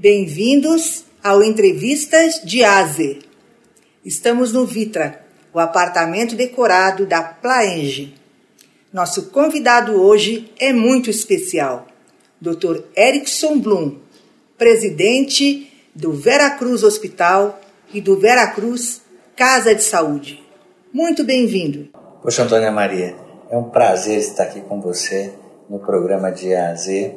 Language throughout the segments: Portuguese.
Bem-vindos ao Entrevistas de Azer. Estamos no Vitra, o apartamento decorado da Plaenge. Nosso convidado hoje é muito especial, Dr. Erickson Blum, presidente do Veracruz Hospital e do Veracruz Casa de Saúde. Muito bem-vindo. Poxa, Antônia Maria, é um prazer estar aqui com você no programa de A a Z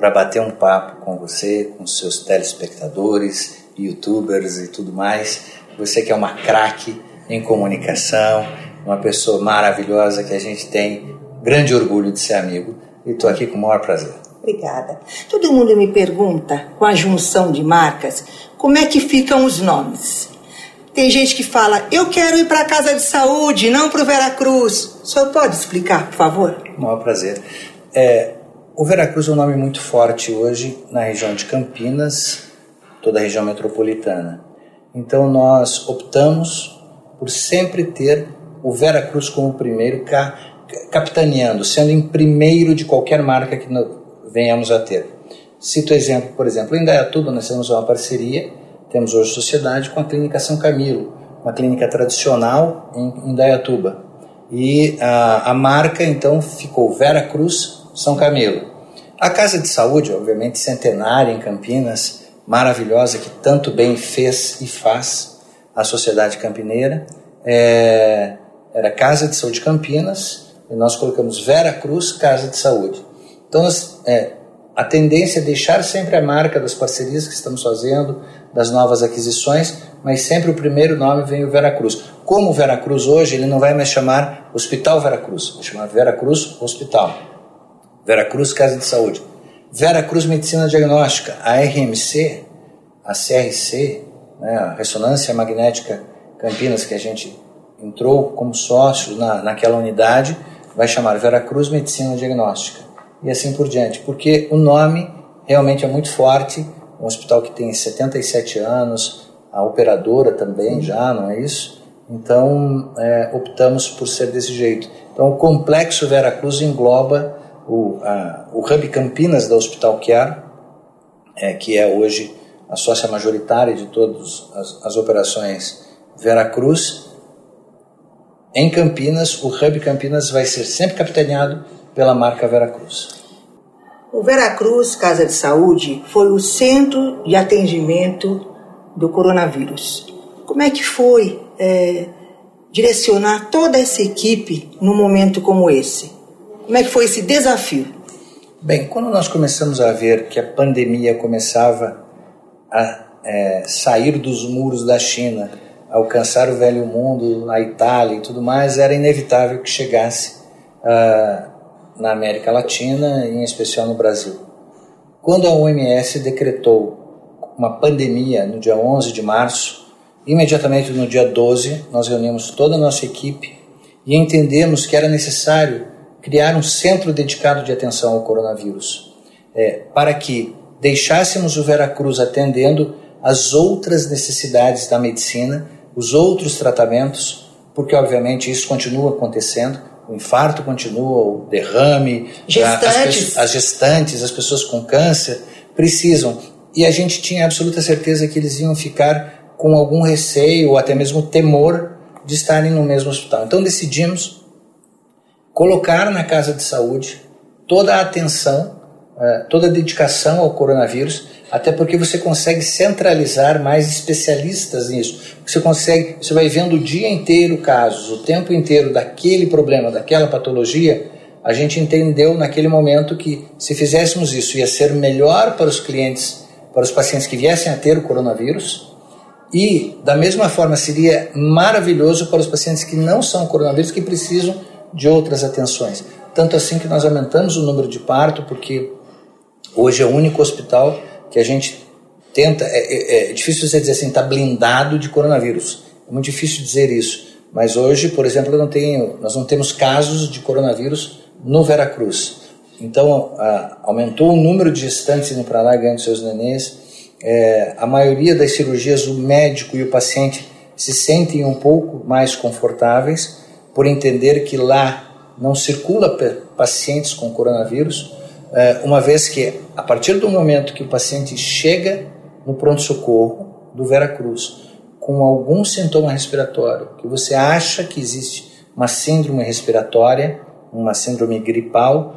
para bater um papo com você, com seus telespectadores, youtubers e tudo mais. Você que é uma craque em comunicação, uma pessoa maravilhosa que a gente tem grande orgulho de ser amigo e estou aqui com o maior prazer. Obrigada. Todo mundo me pergunta, com a junção de marcas, como é que ficam os nomes. Tem gente que fala, eu quero ir para a casa de saúde, não para o Veracruz. O senhor pode explicar, por favor? O maior prazer. É, o Veracruz é um nome muito forte hoje na região de Campinas, toda a região metropolitana. Então nós optamos por sempre ter o Veracruz como primeiro, capitaneando, sendo em primeiro de qualquer marca que venhamos a ter. Cito exemplo, por exemplo, em Dayatuba nós temos uma parceria, temos hoje sociedade com a Clínica São Camilo, uma clínica tradicional em, em Dayatuba. E a, a marca então ficou Vera Cruz são Camilo. A Casa de Saúde, obviamente centenária em Campinas, maravilhosa, que tanto bem fez e faz a sociedade campineira, é, era Casa de Saúde Campinas, e nós colocamos Vera Cruz Casa de Saúde. Então, é, a tendência é deixar sempre a marca das parcerias que estamos fazendo, das novas aquisições, mas sempre o primeiro nome vem o Vera Cruz. Como o Vera Cruz hoje, ele não vai mais chamar Hospital Vera Cruz, vai chamar Vera Cruz Hospital. Veracruz Casa de Saúde. Veracruz Medicina Diagnóstica, a RMC, a CRC, né, a Ressonância Magnética Campinas, que a gente entrou como sócio na, naquela unidade, vai chamar Veracruz Medicina Diagnóstica. E assim por diante, porque o nome realmente é muito forte, um hospital que tem 77 anos, a operadora também já, não é isso? Então, é, optamos por ser desse jeito. Então, o complexo Veracruz engloba o, a, o Hub Campinas da Hospital Care, é, que é hoje a sócia majoritária de todas as, as operações Veracruz. Em Campinas, o Hub Campinas vai ser sempre capitaneado pela marca Veracruz. O Veracruz Casa de Saúde foi o centro de atendimento do coronavírus. Como é que foi é, direcionar toda essa equipe num momento como esse? Como é que foi esse desafio? Bem, quando nós começamos a ver que a pandemia começava a é, sair dos muros da China, alcançar o velho mundo, a Itália e tudo mais, era inevitável que chegasse uh, na América Latina em especial no Brasil. Quando a OMS decretou uma pandemia no dia 11 de março, imediatamente no dia 12 nós reunimos toda a nossa equipe e entendemos que era necessário criar um centro dedicado de atenção ao coronavírus, é, para que deixássemos o Veracruz atendendo as outras necessidades da medicina, os outros tratamentos, porque obviamente isso continua acontecendo, o infarto continua, o derrame, gestantes. As, as gestantes, as pessoas com câncer precisam. E a gente tinha absoluta certeza que eles iam ficar com algum receio ou até mesmo temor de estarem no mesmo hospital. Então decidimos colocar na casa de saúde toda a atenção, eh, toda a dedicação ao coronavírus, até porque você consegue centralizar mais especialistas nisso. Você consegue, você vai vendo o dia inteiro casos, o tempo inteiro daquele problema, daquela patologia. A gente entendeu naquele momento que se fizéssemos isso ia ser melhor para os clientes, para os pacientes que viessem a ter o coronavírus, e da mesma forma seria maravilhoso para os pacientes que não são coronavírus, que precisam de outras atenções. Tanto assim que nós aumentamos o número de parto, porque hoje é o único hospital que a gente tenta. É, é, é difícil você dizer assim, está blindado de coronavírus. É muito difícil dizer isso. Mas hoje, por exemplo, não tenho, nós não temos casos de coronavírus no Veracruz. Então, a, aumentou o número de gestantes indo para lá ganhando seus nenês. É, a maioria das cirurgias, o médico e o paciente se sentem um pouco mais confortáveis por entender que lá não circula pacientes com coronavírus. é, uma vez que, a partir do momento que o paciente chega no pronto-socorro do Veracruz com algum sintoma respiratório, que você acha que existe uma síndrome respiratória, uma síndrome gripal,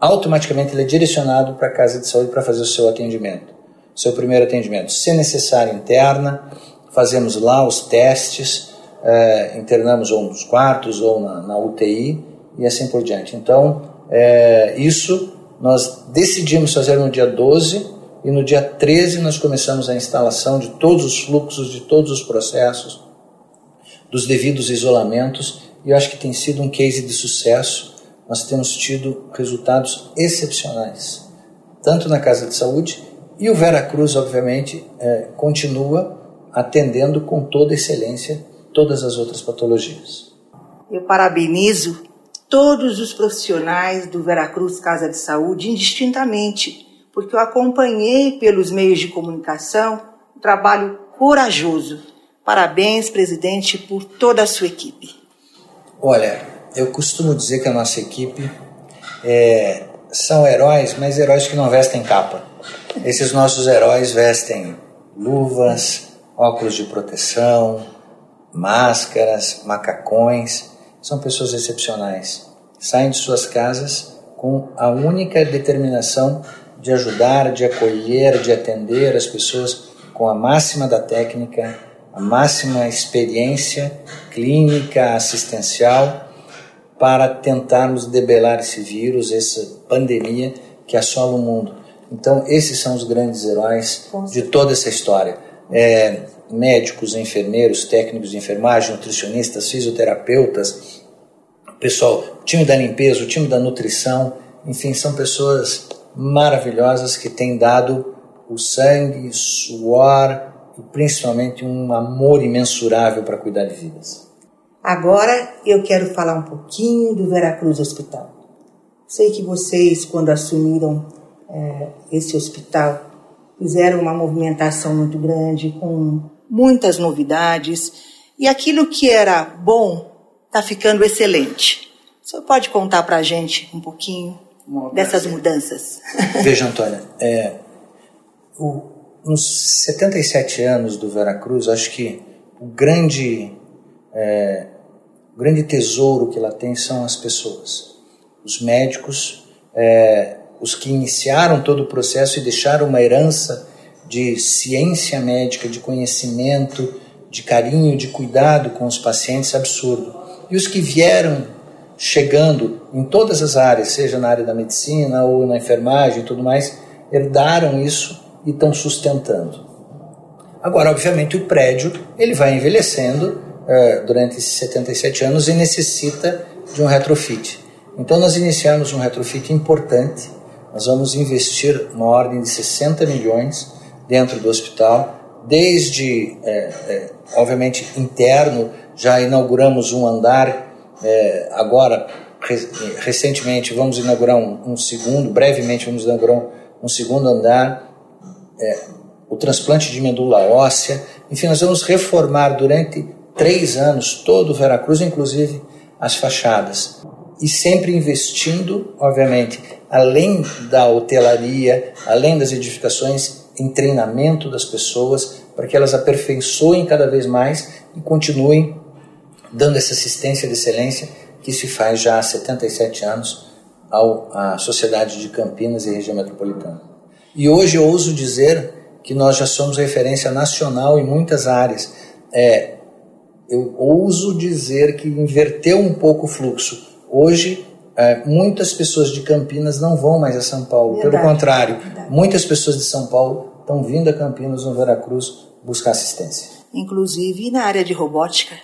automaticamente ele é direcionado para a casa de saúde para fazer o seu atendimento, seu primeiro atendimento. Se necessário, interna, fazemos lá os testes, é, internamos ou nos quartos ou na, na, UTI e assim por diante. Então, é, isso nós decidimos fazer no dia 12 e no dia 13 nós começamos a instalação de todos os fluxos, de todos os processos, dos devidos isolamentos e eu acho que tem sido um case de sucesso. Nós temos tido resultados excepcionais, tanto na Casa de Saúde e o Vera Cruz, obviamente, é, continua atendendo com toda excelência todas as outras patologias. Eu parabenizo todos os profissionais do Veracruz Casa de Saúde indistintamente, porque eu acompanhei pelos meios de comunicação um trabalho corajoso. Parabéns, presidente, por toda a sua equipe. Olha, eu costumo dizer que a nossa equipe é, são heróis, mas heróis que não vestem capa. Esses nossos heróis vestem luvas, óculos de proteção, máscaras, macacões. São pessoas excepcionais. Saem de suas casas com a única determinação de ajudar, de acolher, de atender as pessoas com a máxima da técnica, a máxima experiência clínica, assistencial, para tentarmos debelar esse vírus, essa pandemia que assola o mundo. Então, esses são os grandes heróis de toda essa história. É, médicos, enfermeiros, técnicos de enfermagem, nutricionistas, fisioterapeutas, pessoal, time da limpeza, o time da nutrição, enfim, são pessoas maravilhosas que têm dado o sangue, suor e principalmente um amor imensurável para cuidar de vidas. Agora eu quero falar um pouquinho do Veracruz Hospital. Sei que vocês, quando assumiram é, esse hospital, fizeram uma movimentação muito grande com muitas novidades e aquilo que era bom está ficando excelente. Senhor pode contar para a gente um pouquinho dessas mudanças? Veja, Antônia, é, o, nos 77 anos do Veracruz, acho que o grande, é, o grande tesouro que ela tem são as pessoas. Os médicos, é, os que iniciaram todo o processo e deixaram uma herança de ciência médica, de conhecimento, de carinho, de cuidado com os pacientes absurdo. E os que vieram chegando em todas as áreas, seja na área da medicina ou na enfermagem e tudo mais, herdaram isso e estão sustentando. Agora, obviamente, o prédio ele vai envelhecendo uh, durante esses 77 anos e necessita de um retrofit. Então, nós iniciamos um retrofit importante. Nós vamos investir uma ordem de 60 milhões dentro do hospital, desde, é, é, obviamente, interno, já inauguramos um andar, é, agora, recentemente, vamos inaugurar um, um, segundo, brevemente vamos inaugurar um, um segundo andar, é, o transplante de medula óssea, enfim, nós vamos reformar durante três anos todo o Veracruz, inclusive as fachadas. E sempre investindo, obviamente, além da hotelaria, além das edificações, em treinamento das pessoas para que elas aperfeiçoem cada vez mais e continuem dando essa assistência de excelência que se faz já há 77 anos ao, à sociedade de Campinas e região metropolitana. E hoje eu ouso dizer que nós já somos referência nacional em muitas áreas. É, eu ouso dizer que inverteu um pouco o fluxo. Hoje, é, muitas pessoas de Campinas não vão mais a São Paulo. Verdade, Pelo contrário, verdade. muitas pessoas de São Paulo estão vindo a Campinas, no Veracruz, buscar assistência. Inclusive na área de robótica.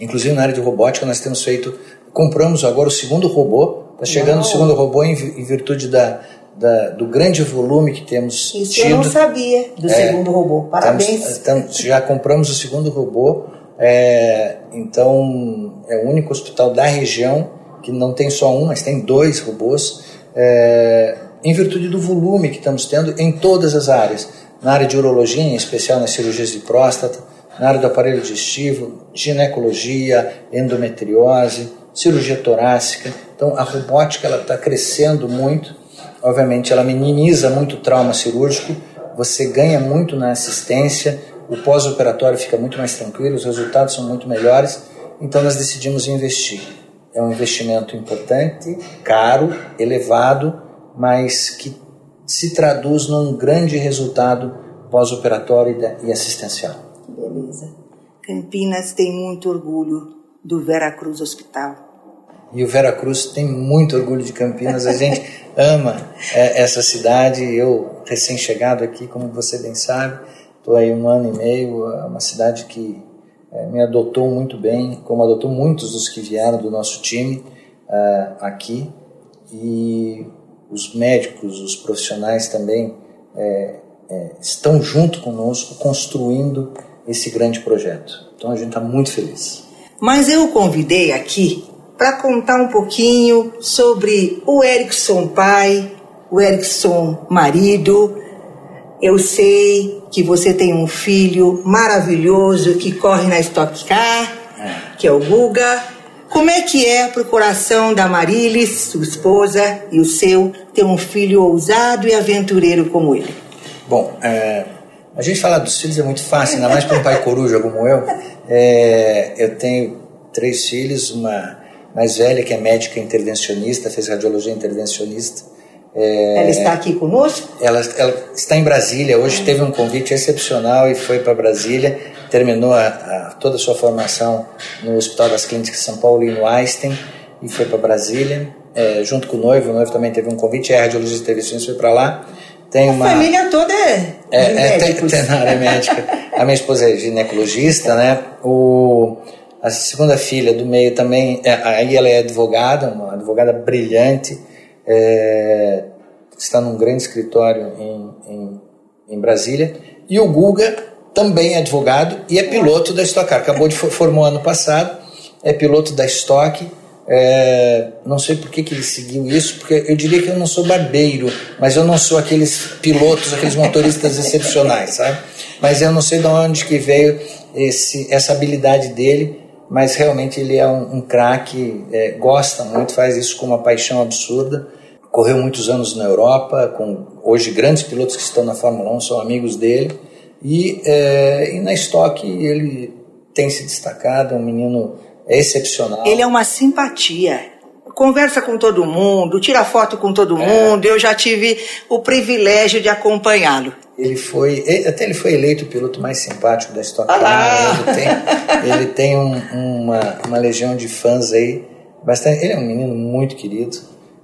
Inclusive na área de robótica nós temos feito, compramos agora o segundo robô, está chegando Uau. o segundo robô em, em virtude da, da, do grande volume que temos Isso tido. eu não sabia do é, segundo robô. Parabéns. Estamos, estamos, já compramos o segundo robô, é, então é o único hospital da região que não tem só um, mas tem dois robôs, é, em virtude do volume que estamos tendo em todas as áreas. Na área de urologia, em especial nas cirurgias de próstata, na área do aparelho digestivo, ginecologia, endometriose, cirurgia torácica. Então, a robótica está crescendo muito obviamente, ela minimiza muito o trauma cirúrgico, você ganha muito na assistência, o pós-operatório fica muito mais tranquilo, os resultados são muito melhores, então nós decidimos investir. É um investimento importante, caro, elevado, mas que se traduz num grande resultado pós-operatório e assistencial. Beleza. Campinas tem muito orgulho do Vera Cruz Hospital. E o Vera Cruz tem muito orgulho de Campinas. A gente ama é, essa cidade. Eu, recém-chegado aqui, como você bem sabe, estou aí um ano e meio. É uma cidade que é, me adotou muito bem, como adotou muitos dos que vieram do nosso time uh, aqui. E os médicos, os profissionais também é, é, estão junto conosco construindo esse grande projeto. Então a gente está muito feliz. Mas eu o convidei aqui para contar um pouquinho sobre o Erickson pai, o Erickson marido. Eu sei que você tem um filho maravilhoso que corre na Stock Car, é. que é o Guga. Como é que é para o coração da Marilis, sua esposa, e o seu, ter um filho ousado e aventureiro como ele? Bom, é, a gente falar dos filhos é muito fácil, ainda mais para um pai coruja como eu. É, eu tenho três filhos, uma mais velha que é médica intervencionista, fez radiologia intervencionista. É, ela está aqui conosco? Ela, ela, está em Brasília. Hoje teve um convite excepcional e foi para Brasília. Terminou a, a, toda a sua formação no Hospital das Clínicas de São Paulo e no Einstein e foi para Brasília. É, junto com o noivo, o noivo também teve um convite, é radiologista intervencionista, foi para lá. Tem a uma... família toda é, é, é tem, tem médica. A minha esposa é ginecologista, né? O, a segunda filha do meio também, é, aí ela é advogada, uma advogada brilhante, é, está num grande escritório em, em, em, Brasília. E o Guga também é advogado e é piloto da Stock Car. Acabou de formou ano passado, é piloto da Stock é, não sei por que, que ele seguiu isso, porque eu diria que eu não sou barbeiro, mas eu não sou aqueles pilotos, aqueles motoristas excepcionais, sabe? Mas eu não sei de onde que veio esse, essa habilidade dele, mas realmente ele é um, um craque, é, gosta muito, faz isso com uma paixão absurda. Correu muitos anos na Europa, com hoje grandes pilotos que estão na Fórmula 1 são amigos dele. E, é, e na Stock ele tem se destacado, é um menino excepcional. Ele é uma simpatia. Conversa com todo mundo, tira foto com todo é. mundo. Eu já tive o privilégio de acompanhá-lo. Ele foi, até ele foi eleito o piloto mais simpático da Stock Car. Ah. Ele tem, ele tem um, uma, uma legião de fãs aí. Bastante, ele é um menino muito querido,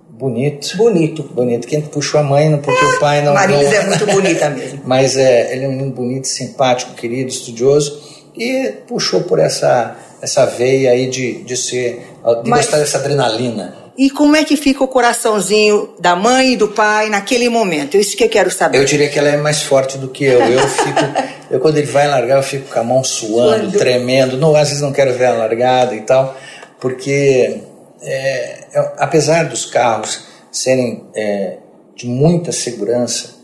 bonito. Bonito. Bonito. Quem puxou a mãe, porque o pai não. Marilis não... é muito bonita mesmo. Mas é, ele é um menino bonito, simpático, querido, estudioso e puxou por essa essa veia aí de, de ser de Mas, gostar dessa adrenalina. E como é que fica o coraçãozinho da mãe e do pai naquele momento? Isso que eu quero saber. Eu diria que ela é mais forte do que eu. Eu fico, eu quando ele vai largar, eu fico com a mão suando, quando... tremendo. Não, às vezes não quero ver a largada e tal, porque é, é, apesar dos carros serem é, de muita segurança,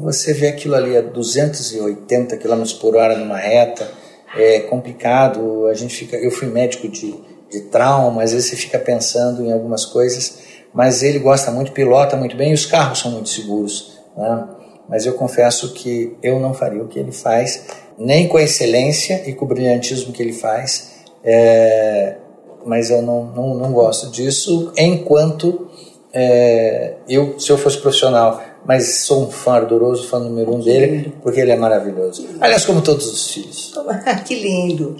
você vê aquilo ali a 280 km por hora numa reta é complicado, a gente fica, eu fui médico de, de trauma, às vezes você fica pensando em algumas coisas, mas ele gosta muito, pilota muito bem e os carros são muito seguros, né? mas eu confesso que eu não faria o que ele faz, nem com a excelência e com o brilhantismo que ele faz, é, mas eu não, não, não gosto disso enquanto é, eu, se eu fosse profissional mas sou um fã ardoroso, fã número um dele, porque ele é maravilhoso. Aliás, como todos os filhos. que lindo.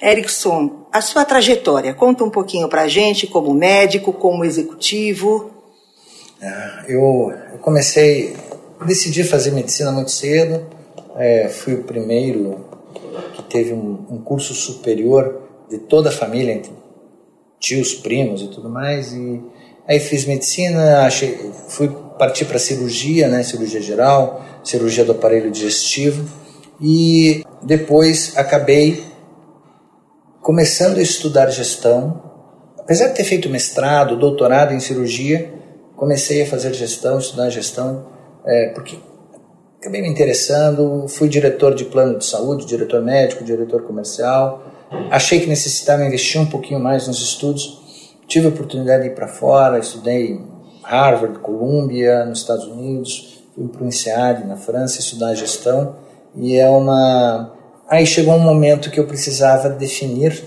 É. Erickson, a sua trajetória, conta um pouquinho pra gente, como médico, como executivo. Ah, eu, eu comecei, decidi fazer medicina muito cedo, é, fui o primeiro que teve um, um curso superior de toda a família, entre tios, primos e tudo mais, e aí fiz medicina, achei, fui parti para cirurgia, né, cirurgia geral, cirurgia do aparelho digestivo e depois acabei começando a estudar gestão. Apesar de ter feito mestrado, doutorado em cirurgia, comecei a fazer gestão, estudar gestão, é, porque acabei me interessando. Fui diretor de plano de saúde, diretor médico, diretor comercial. Achei que necessitava investir um pouquinho mais nos estudos. Tive a oportunidade de ir para fora, estudei Harvard, Columbia, nos Estados Unidos, fui para o INSEAD, na França, estudar gestão, e é uma... Aí chegou um momento que eu precisava definir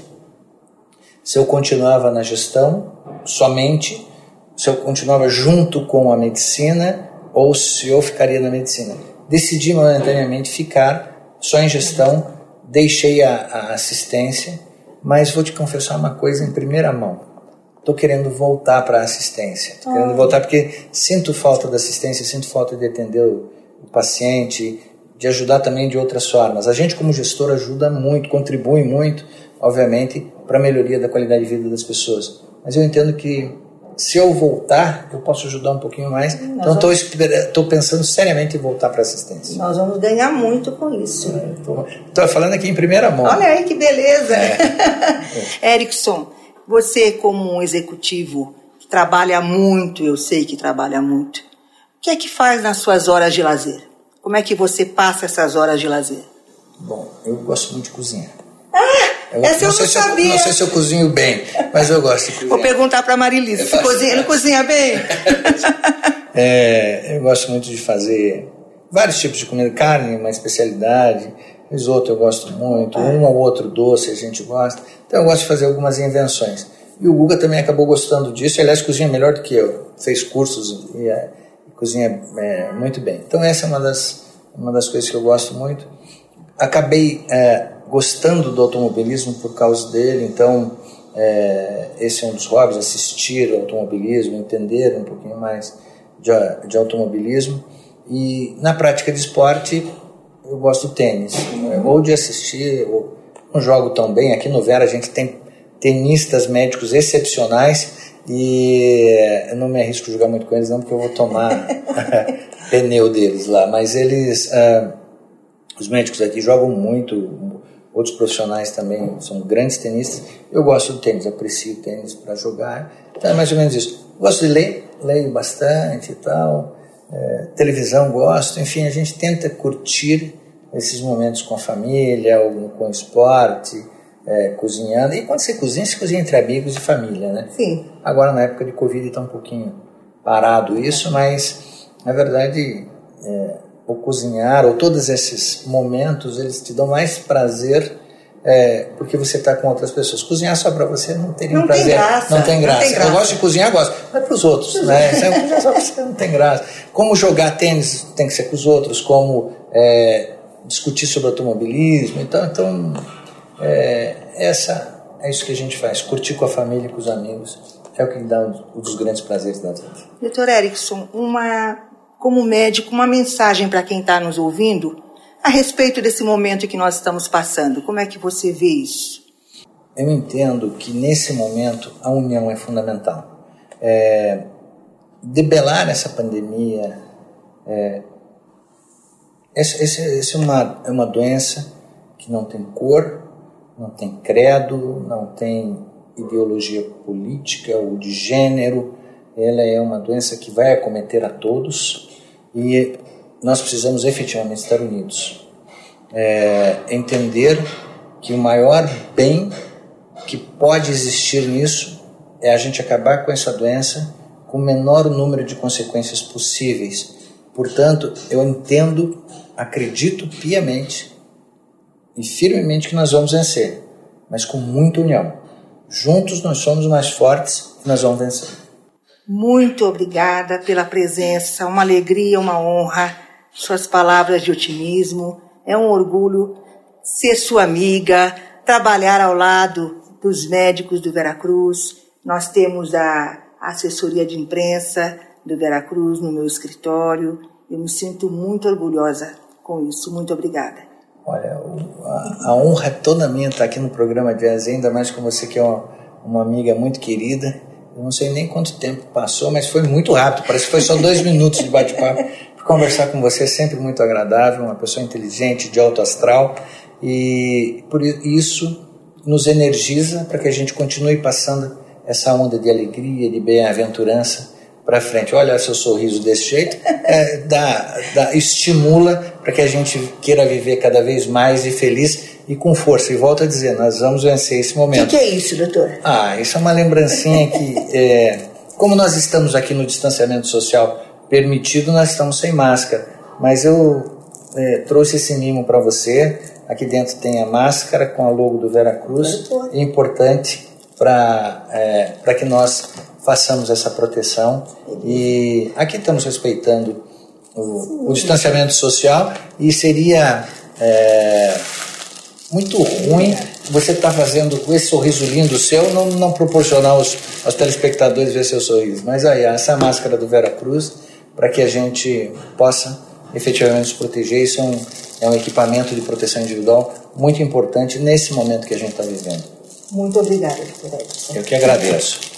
se eu continuava na gestão somente, se eu continuava junto com a medicina ou se eu ficaria na medicina. Decidi momentaneamente ficar só em gestão, deixei a, a assistência, mas vou te confessar uma coisa em primeira mão. Estou querendo voltar para a assistência. Estou querendo voltar porque sinto falta da assistência, sinto falta de atender o, o paciente, de ajudar também de outras formas. A gente, como gestor, ajuda muito, contribui muito, obviamente, para a melhoria da qualidade de vida das pessoas. Mas eu entendo que se eu voltar, eu posso ajudar um pouquinho mais. Nós então estou pensando seriamente em voltar para assistência. Nós vamos ganhar muito com isso. Estou falando aqui em primeira mão. Olha aí que beleza. É. Erickson, você como um executivo que trabalha muito, eu sei que trabalha muito, o que é que faz nas suas horas de lazer? Como é que você passa essas horas de lazer? Bom, eu gosto muito de cozinhar. Ah! Eu, Essa eu não, não sabia. Eu, não sei se eu cozinho bem, mas eu gosto de cozinhar. Vou perguntar para a Marilisa, você cozinha, não cozinha bem? é, eu gosto muito de fazer vários tipos de comida, carne, uma especialidade, risoto eu gosto muito, um ou outro doce a gente gosta. Então eu gosto de fazer algumas invenções. E o Guga também acabou gostando disso, aliás, cozinha melhor do que eu. Fez cursos e, é, cozinha é, muito bem. Então essa é uma das, uma das coisas que eu gosto muito. Acabei é, gostando do automobilismo por causa dele, então é, esse é um dos hobbies, assistir ao automobilismo, entender um pouquinho mais de, de automobilismo. E na prática de esporte, eu gosto do tênis, né? ou de assistir, ou não jogo tão bem. Aqui no Vera a gente tem tenistas médicos excepcionais e eu não me arrisco a jogar muito com eles não, porque eu vou tomar pneu deles lá. Mas eles, uh, os médicos aqui jogam muito, outros profissionais também são grandes tenistas. Eu gosto do tênis, aprecio tênis para jogar. Então é mais ou menos isso. Gosto de ler, leio bastante e tal. É, televisão gosto, enfim, a gente tenta curtir esses momentos com a família, ou com o esporte, é, cozinhando. E quando você cozinha, você cozinha entre amigos e família, né? Sim. Agora na época de Covid está um pouquinho parado isso, mas na verdade é, o cozinhar, ou todos esses momentos, eles te dão mais prazer é, porque você está com outras pessoas. Cozinhar só para você não teria não prazer. Tem graça, não tem graça. Não tem graça. Eu gosto de cozinhar, gosto. Mas para os outros, né? Você, só você não tem graça. Como jogar tênis tem que ser com os outros, como é, discutir sobre automobilismo. Então, então é, essa, é isso que a gente faz. Curtir com a família com os amigos. É o que dá um dos grandes prazeres da vida. Doutor Erickson, uma como médico, uma mensagem para quem está nos ouvindo a respeito desse momento que nós estamos passando. Como é que você vê isso? Eu entendo que nesse momento a união é fundamental. É, debelar essa pandemia, é, é, uma, é uma doença que não tem cor, não tem credo, não tem ideologia política ou de gênero, ela é uma doença que vai acometer a todos e nós precisamos efetivamente estar unidos. É, entender que o maior bem que pode existir nisso é a gente acabar com essa doença com o menor número de consequências possíveis. Portanto, eu entendo, acredito piamente e firmemente que nós vamos vencer, mas com muita união. Juntos nós somos mais fortes e nós vamos vencer. Muito obrigada pela presença, uma alegria, uma honra, suas palavras de otimismo. É um orgulho ser sua amiga, trabalhar ao lado dos médicos do Veracruz. Nós temos a assessoria de imprensa do Veracruz no meu escritório. Eu me sinto muito orgulhosa com isso. Muito obrigada. Olha, a, a honra é toda minha estar aqui no programa de ainda mais com você que é uma, uma amiga muito querida eu não sei nem quanto tempo passou, mas foi muito rápido. Parece que foi só dois minutos de bate-papo. Conversar com você é sempre muito agradável, uma pessoa inteligente, de alto astral. E por isso nos energiza para que a gente continue passando essa onda de alegria, de bem-aventurança para frente. Olha seu sorriso desse jeito, é, dá, dá, estimula para que a gente queira viver cada vez mais e feliz e com força. E volto a dizer, nós vamos vencer esse momento. O que, que, é isso, doutor? Ah, isso é uma lembrancinha que é, como nós estamos aqui no distanciamento social permitido, nós estamos sem máscara. Mas eu é, trouxe esse mimo para você. Aqui dentro tem a máscara com a logo do Vera Cruz. É importante para é, que nós façamos essa proteção. E aqui estamos respeitando o, o distanciamento social e seria é, muito ruim você estar tá fazendo esse sorriso lindo seu não, não proporcionar aos, aos telespectadores ver seu sorriso. Mas aí, essa máscara do Vera Cruz, para que a gente possa efetivamente se proteger, isso é um, é um equipamento de proteção individual muito importante nesse momento que a gente está vivendo. Muito obrigada, doutora Edson. Eu que agradeço.